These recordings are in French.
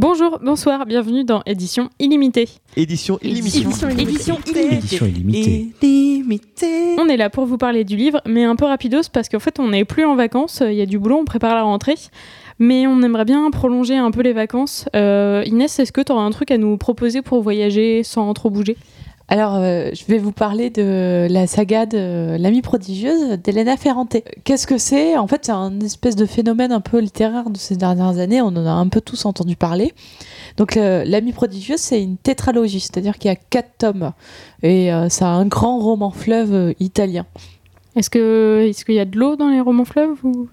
Bonjour, bonsoir, bienvenue dans Édition Illimitée. Édition illimitée. Édition illimitée. Édition illimitée. On est là pour vous parler du livre, mais un peu rapidos parce qu'en fait on n'est plus en vacances, il y a du boulot, on prépare la rentrée. Mais on aimerait bien prolonger un peu les vacances. Euh, Inès, est-ce que tu auras un truc à nous proposer pour voyager sans trop bouger? Alors, euh, je vais vous parler de la saga de L'amie prodigieuse d'Elena Ferrante. Qu'est-ce que c'est? En fait, c'est un espèce de phénomène un peu littéraire de ces dernières années. On en a un peu tous entendu parler. Donc, L'amie prodigieuse, c'est une tétralogie, c'est-à-dire qu'il y a quatre tomes. Et euh, c'est un grand roman fleuve euh, italien. Est-ce qu'il y a de l'eau dans les romans fleuves ou...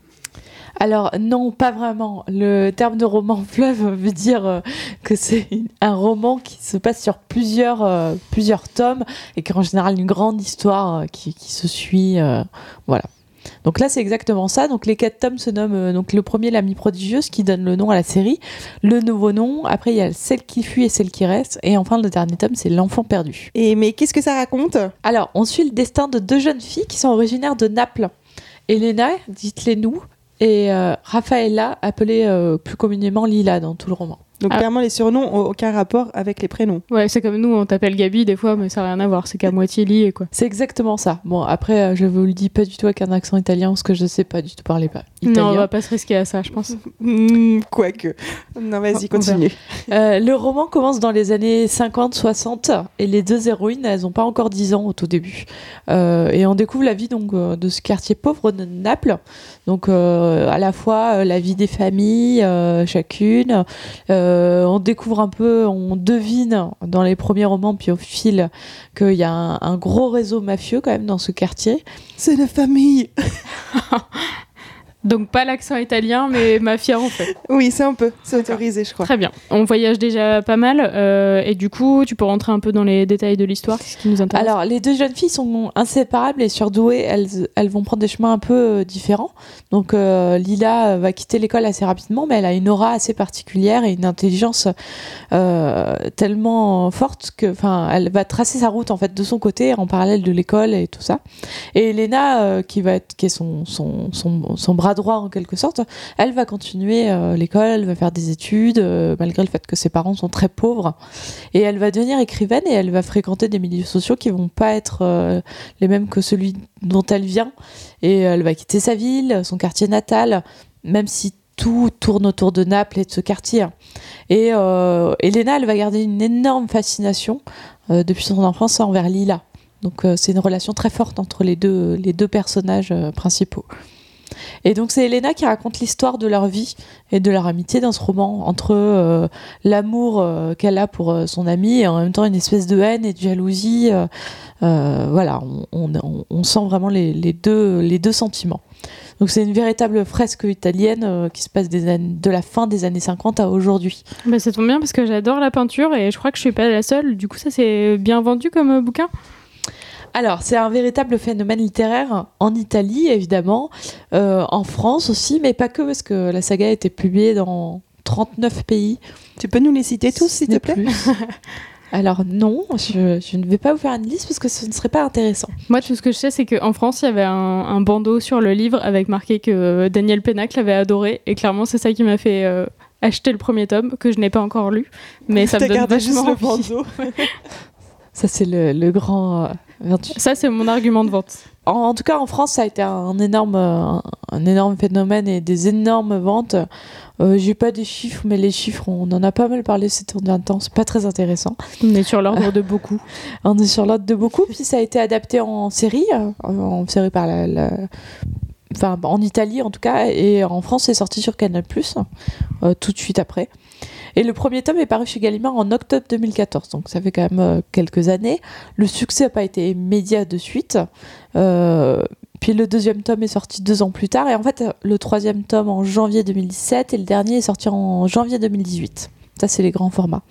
Alors non, pas vraiment. Le terme de roman fleuve veut dire euh, que c'est un roman qui se passe sur plusieurs, euh, plusieurs tomes et qu'en général une grande histoire euh, qui, qui se suit. voilà. Donc là, c'est exactement ça. Donc les quatre tomes se nomment donc le premier l'amie prodigieuse qui donne le nom à la série, le nouveau nom. Après, il y a celle qui fuit et celle qui reste, et enfin le dernier tome, c'est l'enfant perdu. Et mais qu'est-ce que ça raconte? Alors, on suit le destin de deux jeunes filles qui sont originaires de Naples. Elena, dites-les nous, et euh, Raffaella, appelée euh, plus communément Lila dans tout le roman. Donc Ah. clairement, les surnoms ont aucun rapport avec les prénoms. Ouais, c'est comme nous, on t'appelle Gabi des fois, mais ça n'a rien à voir, c'est qu'à moitié lié quoi. C'est exactement ça. Bon, après, euh, je vous le dis pas du tout avec un accent italien, parce que je sais pas du tout parler pas italien. Non, on va pas se risquer à ça, je pense. Hmm, Quoique. Non, vas-y, On continue. Euh, le roman commence dans les années 50-60 et les deux héroïnes, elles ont pas encore 10 ans au tout début. Euh, et on découvre la vie donc de ce quartier pauvre de Naples. Donc euh, à la fois la vie des familles, chacune. Euh, on découvre un peu, on devine dans les premiers romans puis au fil qu'il y a un, un gros réseau mafieux quand même dans ce quartier. C'est la famille. Donc pas l'accent italien, mais mafia en fait. Oui, c'est un peu. C'est autorisé, je crois. Très bien. On voyage déjà pas mal, euh, et du coup, tu peux rentrer un peu dans les détails de l'histoire, c'est ce qui nous intéresse. Alors, les deux jeunes filles sont inséparables et surdouées. Elles, elles vont prendre des chemins un peu euh, différents. Donc, euh, Lila va quitter l'école assez rapidement, mais elle a une aura assez particulière et une intelligence euh, tellement forte que, enfin, elle va tracer sa route en fait de son côté en parallèle de l'école et tout ça. Et Elena, euh, qui va être, qui est son, son, son, son bras droit en quelque sorte, elle va continuer euh, l'école, elle va faire des études euh, malgré le fait que ses parents sont très pauvres. Et elle va devenir écrivaine et elle va fréquenter des milieux sociaux qui vont pas être euh, les mêmes que celui dont elle vient. Et elle va quitter sa ville, son quartier natal, même si tout tourne autour de Naples et de ce quartier. Et Elena, elle va garder une énorme fascination depuis son enfance envers Lila. Donc c'est une relation très forte entre les deux, les deux personnages principaux. Et donc c'est Elena qui raconte l'histoire de leur vie et de leur amitié dans ce roman, entre euh, l'amour euh, qu'elle a pour euh, son amie et en même temps une espèce de haine et de jalousie. voilà, on, sent vraiment les, deux, les deux sentiments. Donc c'est une véritable fresque italienne qui se passe des de la fin des années 50 à aujourd'hui. Bah, ça tombe bien parce que j'adore la peinture et je crois que je suis pas la seule. Du coup, ça c'est bien vendu comme bouquin? Alors, c'est un véritable phénomène littéraire en Italie, évidemment, euh, en France aussi, mais pas que, parce que la saga a été publiée dans 39 pays. Tu peux nous les citer tous, s'il te plaît plus. Alors non, je, je ne vais pas vous faire une liste parce que ce ne serait pas intéressant. Moi, tout ce que je sais, c'est qu'en France, il y avait un, un bandeau sur le livre avec marqué que Daniel Pénac l'avait adoré. Et clairement, c'est ça qui m'a fait euh, acheter le premier tome, que je n'ai pas encore lu. Mais ça me donne juste vachement le bandeau. Ça, c'est le, le grand... euh, Ça, c'est mon argument de vente. En, en tout cas, en France, ça a été un énorme, un énorme phénomène et des énormes ventes. Euh, J'ai pas des chiffres, mais les chiffres, on en a pas mal parlé ces derniers temps. C'est pas très intéressant. On est sur l'ordre de beaucoup. On est sur l'ordre de beaucoup. Puis ça a été adapté en série, euh, en série par la, la- Enfin, en Italie en tout cas, et en France, c'est sorti sur Canal+, euh, tout de suite après. Et le premier tome est paru chez Gallimard en octobre 2014, donc ça fait quand même euh, quelques années. Le succès n'a pas été immédiat de suite. Euh, puis le deuxième tome est sorti deux ans plus tard, et en fait, le troisième tome en janvier 2017, et le dernier est sorti en janvier 2018. Ça, c'est les grands formats.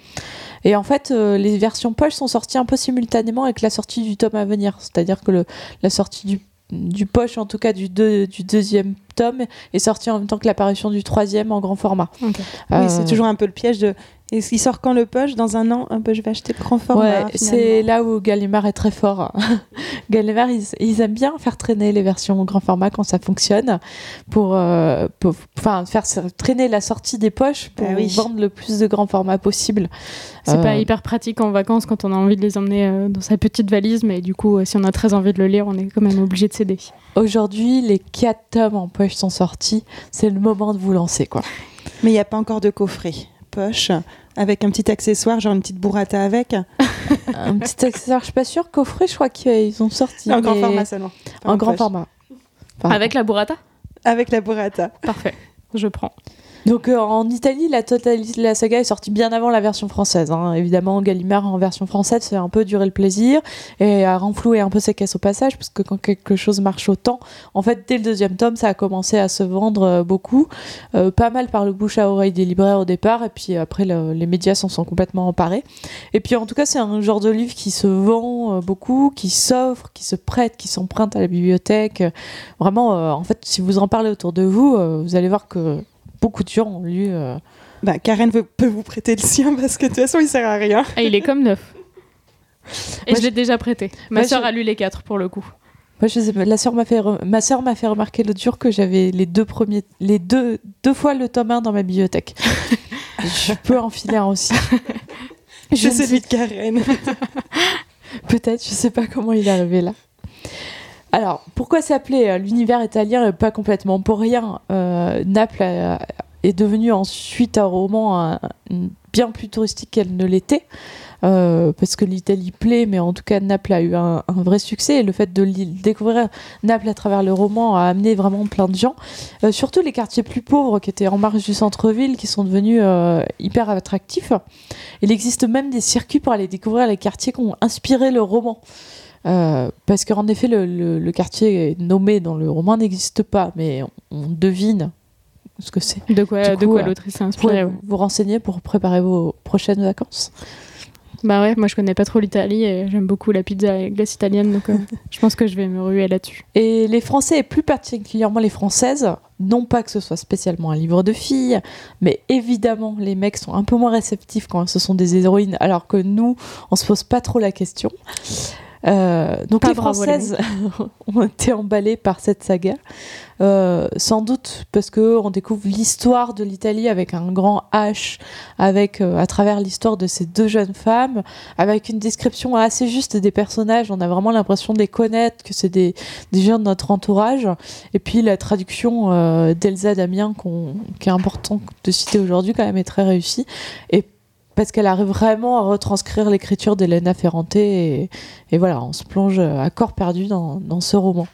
Et en fait, euh, les versions poche sont sorties un peu simultanément avec la sortie du tome à venir. C'est-à-dire que la sortie du, du poche, en tout cas du, deux- du deuxième tome, est sortie en même temps que l'apparition du troisième en grand format. Oui, Euh, c'est toujours un peu le piège de Et il sort quand le poche Dans un an, un peu, je vais acheter le grand format. Ouais, c'est là où Gallimard est très fort. Gallimard, ils, ils aiment bien faire traîner les versions grand format quand ça fonctionne, pour, euh, pour- enfin, faire traîner la sortie des poches pour Ah oui. vendre le plus de grand format possible. C'est Euh, pas hyper pratique en vacances quand on a envie de les emmener euh, dans sa petite valise, mais du coup, euh, si on a très envie de le lire, on est quand même obligé de céder. Aujourd'hui, les quatre tomes en poche sont sortis. C'est le moment de vous lancer, quoi. Mais il n'y a pas encore de coffret poche avec un petit accessoire, genre une petite burrata avec. Un petit accessoire, je suis pas sûre. Coffret, je crois qu'ils ont sorti. en grand mais- format seulement. En grand poche. format. Enfin, Avec la burrata? Avec la burrata. Parfait, je prends. Donc euh, en Italie, la totalité la saga est sortie bien avant la version française. hein. Évidemment, Gallimard en version française, c'est un peu duré le plaisir et a renfloué un peu ses caisses au passage, parce que quand quelque chose marche autant, en fait, dès le deuxième tome, ça a commencé à se vendre euh, beaucoup, euh, pas mal par le bouche à oreille des libraires au départ, et puis après, le- les médias s'en sont complètement emparés. Et puis en tout cas, c'est un genre de livre qui se vend beaucoup, qui s'offre, qui se prête, qui s'emprunte à la bibliothèque. Vraiment, en fait, si vous en parlez autour de vous, vous allez voir que beaucoup de gens ont lu. euh, Bah, Karen veut- peut vous prêter le sien parce que de toute façon, il sert à rien. Ah, il est comme neuf. Et Moi, je l'ai déjà prêté. Ma Moi, sœur je- a lu les quatre pour le coup. Moi, je sais pas, la sœur m'a fait, re- ma sœur m'a fait remarquer l'autre jour que j'avais les deux premiers, les deux, deux fois le tome 1 dans ma bibliothèque. je peux en filer un aussi. Je sais- celui de Karen. Peut-être, je sais pas comment il est arrivé là. Alors, pourquoi s'appeler euh, l'univers italien pas complètement pour rien euh, Naples a- est devenue ensuite un roman bien plus touristique qu'elle ne l'était. euh, parce que l'Italie plaît, mais en tout cas Naples a eu un, vrai succès et le fait de découvrir Naples à travers le roman a amené vraiment plein de gens, Euh, surtout les quartiers plus pauvres qui étaient en marge du centre-ville, qui sont devenus euh, hyper attractifs. Il existe même des circuits pour aller découvrir les quartiers qui ont inspiré le roman. Euh, parce qu'en effet, le, le- le quartier nommé dans le roman n'existe pas, mais on, on devine ce que c'est. De quoi, Du de coup, quoi euh, l'autrice s'est Vous inspirée. pouvez ouais. vous renseigner pour préparer vos prochaines vacances? Bah ouais, moi je connais pas trop l'Italie et j'aime beaucoup la pizza et glace italienne, donc euh, je pense que je vais me ruer là-dessus. Et les Français, et plus particulièrement les Françaises, non pas que ce soit spécialement un livre de filles, mais évidemment, les mecs sont un peu moins réceptifs quand ce sont des héroïnes, alors que nous, on se pose pas trop la question. Euh, donc Pas les Françaises ont été emballées par cette saga, Euh, sans doute parce que on découvre l'histoire de l'Italie avec un grand H, avec euh, à travers l'histoire de ces deux jeunes femmes, avec une description assez juste des personnages. On a vraiment l'impression de les connaître, que c'est des, des gens de notre entourage. Et puis la traduction d'Elsa Damien, qu'on- qui est important de citer aujourd'hui, quand même est très réussie. Et parce qu'elle arrive vraiment à retranscrire l'écriture d'Elena Ferrante. Et, et voilà, on se plonge à corps perdu dans, dans ce roman.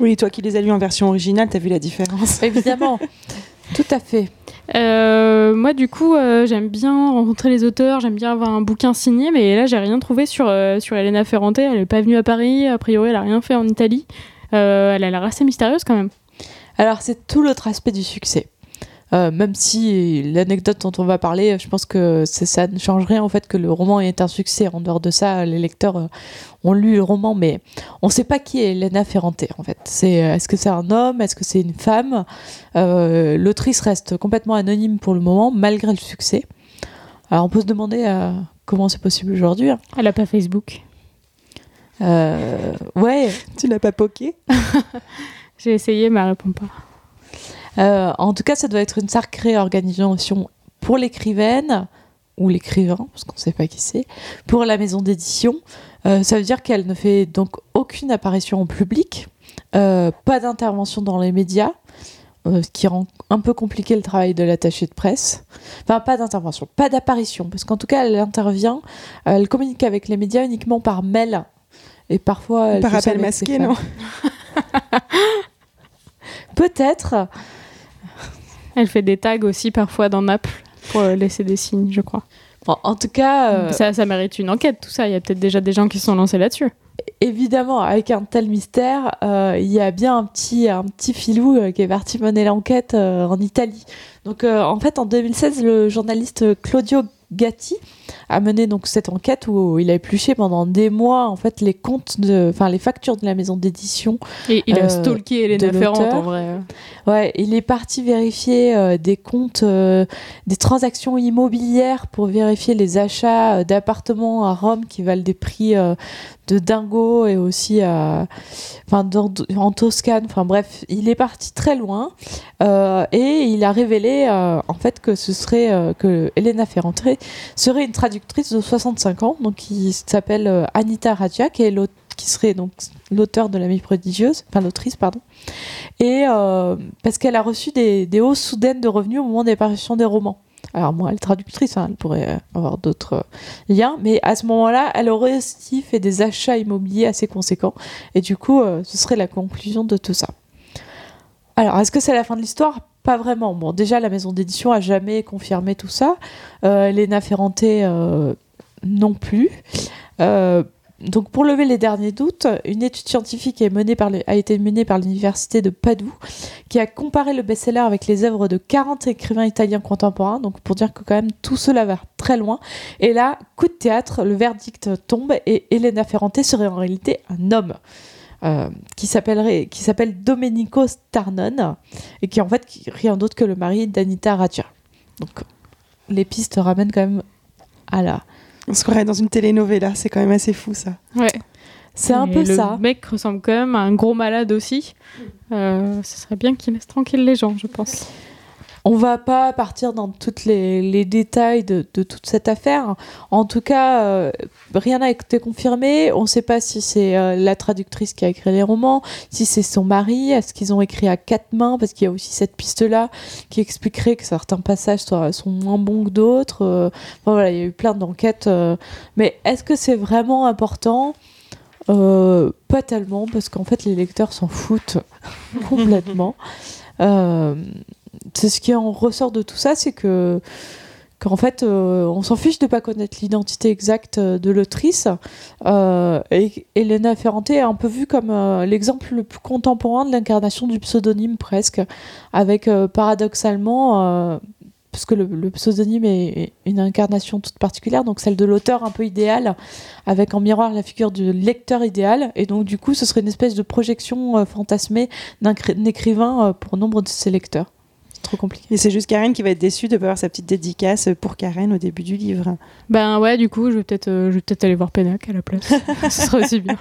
Oui, toi qui les as lus en version originale, t'as vu la différence. Évidemment, tout à fait. Euh, moi, du coup, euh, j'aime bien rencontrer les auteurs, j'aime bien avoir un bouquin signé, mais là, j'ai rien trouvé sur, euh, sur Elena Ferrante. Elle est pas venue à Paris, a priori, elle a rien fait en Italie. Euh, elle a l'air assez mystérieuse quand même. Alors, c'est tout l'autre aspect du succès. Euh, même si l'anecdote dont on va parler, je pense que c'est- ça ne change rien au fait que le roman est un succès. En dehors de ça, les lecteurs euh, ont lu le roman, mais on ne sait pas qui est Elena Ferrante en fait. C'est euh, est-ce que c'est un homme, est-ce que c'est une femme? Euh, L'autrice reste complètement anonyme pour le moment, malgré le succès. Alors on peut se demander euh, comment c'est possible aujourd'hui. hein. Elle a pas Facebook. Euh, ouais, tu l'as pas poké? J'ai essayé, mais elle répond pas. Euh, en tout cas, ça doit être une sacrée organisation pour l'écrivaine ou l'écrivain, parce qu'on ne sait pas qui c'est, pour la maison d'édition. Euh, ça veut dire qu'elle ne fait donc aucune apparition en public, euh, pas d'intervention dans les médias, euh, ce qui rend un peu compliqué le travail de l'attaché de presse. Enfin, pas d'intervention, pas d'apparition, parce qu'en tout cas, elle intervient, elle communique avec les médias uniquement par mail. Et parfois, elle Par appel masqué, non Peut-être. Elle fait des tags aussi parfois dans Naples pour euh, laisser des signes, je crois. Bon, en tout cas, euh, Ça, ça mérite une enquête, tout ça. Il y a peut-être déjà des gens qui se sont lancés là-dessus. évidemment, avec un tel mystère, euh, il y a bien un petit, un petit filou euh, qui est parti mener l'enquête en Italie. Donc, en fait, en 2016, le journaliste Claudio Gatti a mené donc cette enquête où il a épluché pendant des mois en fait les comptes de, enfin les factures de la maison d'édition. Et il a Euh, stalké Elena l'auteur. en vrai. Ouais, il est parti vérifier euh, des comptes, euh, des transactions immobilières pour vérifier les achats d'appartements à Rome qui valent des prix de dingo et aussi dans- en Toscane. Enfin bref, il est parti très loin euh, et il a révélé euh, en fait que ce serait euh, que Elena Ferrante serait une traductrice de 65 ans, donc qui s'appelle euh, Anita Rajak et l'autre qui serait donc l'auteur de l'amie prodigieuse, enfin l'autrice pardon et euh, parce qu'elle a reçu des, des hausses soudaines de revenus au moment des parutions des romans. Alors moi, elle est traductrice, hein, elle pourrait euh, avoir d'autres euh, liens, mais à ce moment-là, elle aurait aussi fait des achats immobiliers assez conséquents, et du coup, euh, ce serait la conclusion de tout ça. Alors, est-ce que c'est la fin de l'histoire? Pas vraiment. Bon, déjà, la maison d'édition a jamais confirmé tout ça. Euh, Ferrante non plus. Donc, pour lever les derniers doutes, une étude scientifique a été menée par l'université de Padoue, qui a comparé le best-seller avec les œuvres de 40 écrivains italiens contemporains. Donc, pour dire que quand même tout cela va très loin. Et là, coup de théâtre, le verdict tombe et Elena Ferrante serait en réalité un homme. euh, qui s'appelle Domenico Starnon et qui en fait rien d'autre que le mari d'Anita Raja. Donc les pistes ramènent quand même à la On se croirait dans une telenovela, c'est quand même assez fou ça. Ouais. c'est un peu le ça. mec ressemble quand même à un gros malade aussi. Euh, ce serait bien qu'il laisse tranquille les gens, je pense. On va pas partir dans tous les, les détails de, de toute cette affaire. En tout cas, euh, rien n'a été confirmé. On ne sait pas si c'est euh, la traductrice qui a écrit les romans, si c'est son mari, est-ce qu'ils ont écrit à quatre mains, parce qu'il y a aussi cette piste-là qui expliquerait que certains passages soient- sont moins bons que d'autres. Euh, enfin, voilà, il y a eu plein d'enquêtes. mais est-ce que c'est vraiment important? Pas tellement, parce qu'en fait, les lecteurs s'en foutent complètement. Euh, c'est ce qui en ressort de tout ça, c'est que qu'en fait, euh, on s'en fiche de pas connaître l'identité exacte euh, de l'autrice. Euh, et Elena Ferrante est un peu vue comme l'exemple le plus contemporain de l'incarnation du pseudonyme presque, avec paradoxalement, euh, parce que le, le pseudonyme est une incarnation toute particulière, donc celle de l'auteur un peu idéal, avec en miroir la figure du lecteur idéal, et donc du coup, ce serait une espèce de projection fantasmée d'un écrivain pour nombre de ses lecteurs. Trop compliqué. Et c'est juste Karen qui va être déçue de pas avoir sa petite dédicace pour Karen au début du livre. Ben ouais, du coup, je vais peut-être euh, je vais peut-être aller voir Pénac à la place. Ce sera aussi bien.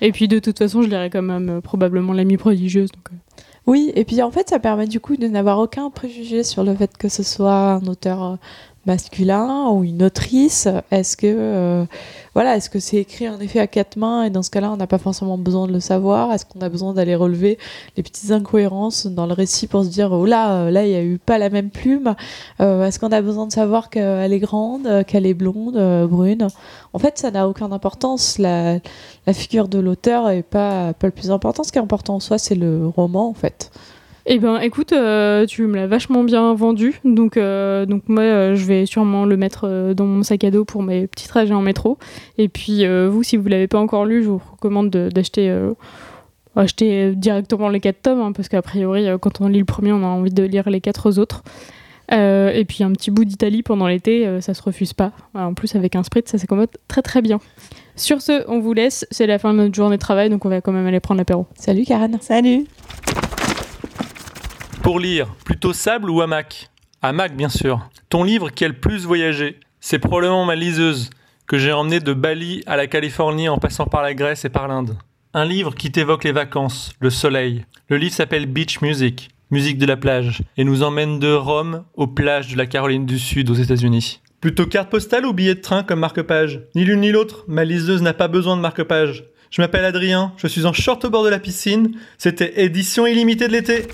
Et puis de toute façon, je lirai quand même euh, probablement l'amie prodigieuse. Donc, euh. Oui, et puis en fait, ça permet du coup de n'avoir aucun préjugé sur le fait que ce soit un auteur masculin ou une autrice. Est-ce que euh, voilà, est-ce que c'est écrit en effet à quatre mains et dans ce cas-là, on n'a pas forcément besoin de le savoir? Est-ce qu'on a besoin d'aller relever les petites incohérences dans le récit pour se dire oh là, euh, là, il y a eu pas la même plume? Euh, Est-ce qu'on a besoin de savoir qu'elle est grande, qu'elle est blonde, brune? En fait, ça n'a aucune importance. La, figure de l'auteur est pas pas le plus important. Ce qui est important en soi, c'est le roman en fait. Eh ben, écoute, euh, tu me l'as vachement bien vendu, donc euh, donc moi, euh, je vais sûrement le mettre euh, dans mon sac à dos pour mes petits trajets en métro. Et puis euh, vous, si vous l'avez pas encore lu, je vous recommande de- d'acheter. euh, acheter directement les quatre tomes, hein, parce qu'a priori, euh, quand on lit le premier, on a envie de lire les quatre autres. Euh, et puis un petit bout d'Italie pendant l'été, euh, ça se refuse pas. En plus, avec un sprit, ça s'accommode très très bien. Sur ce, on vous laisse. C'est la fin de notre journée de travail, donc on va quand même aller prendre l'apéro. Salut Karen. Salut Pour lire, plutôt sable ou hamac? Hamac, bien sûr. Ton livre qui a le plus voyagé C'est probablement ma liseuse, que j'ai emmenée de Bali à la Californie en passant par la Grèce et par l'Inde. Un livre qui t'évoque les vacances, le soleil. Le livre s'appelle Beach Music, musique de la plage, et nous emmène de Rome aux plages de la Caroline du Sud aux États-Unis. Plutôt carte postale ou billet de train comme marque-page? Ni l'une ni l'autre, ma liseuse n'a pas besoin de marque-page. Je m'appelle Adrien, je suis en short au bord de la piscine, c'était édition illimitée de l'été.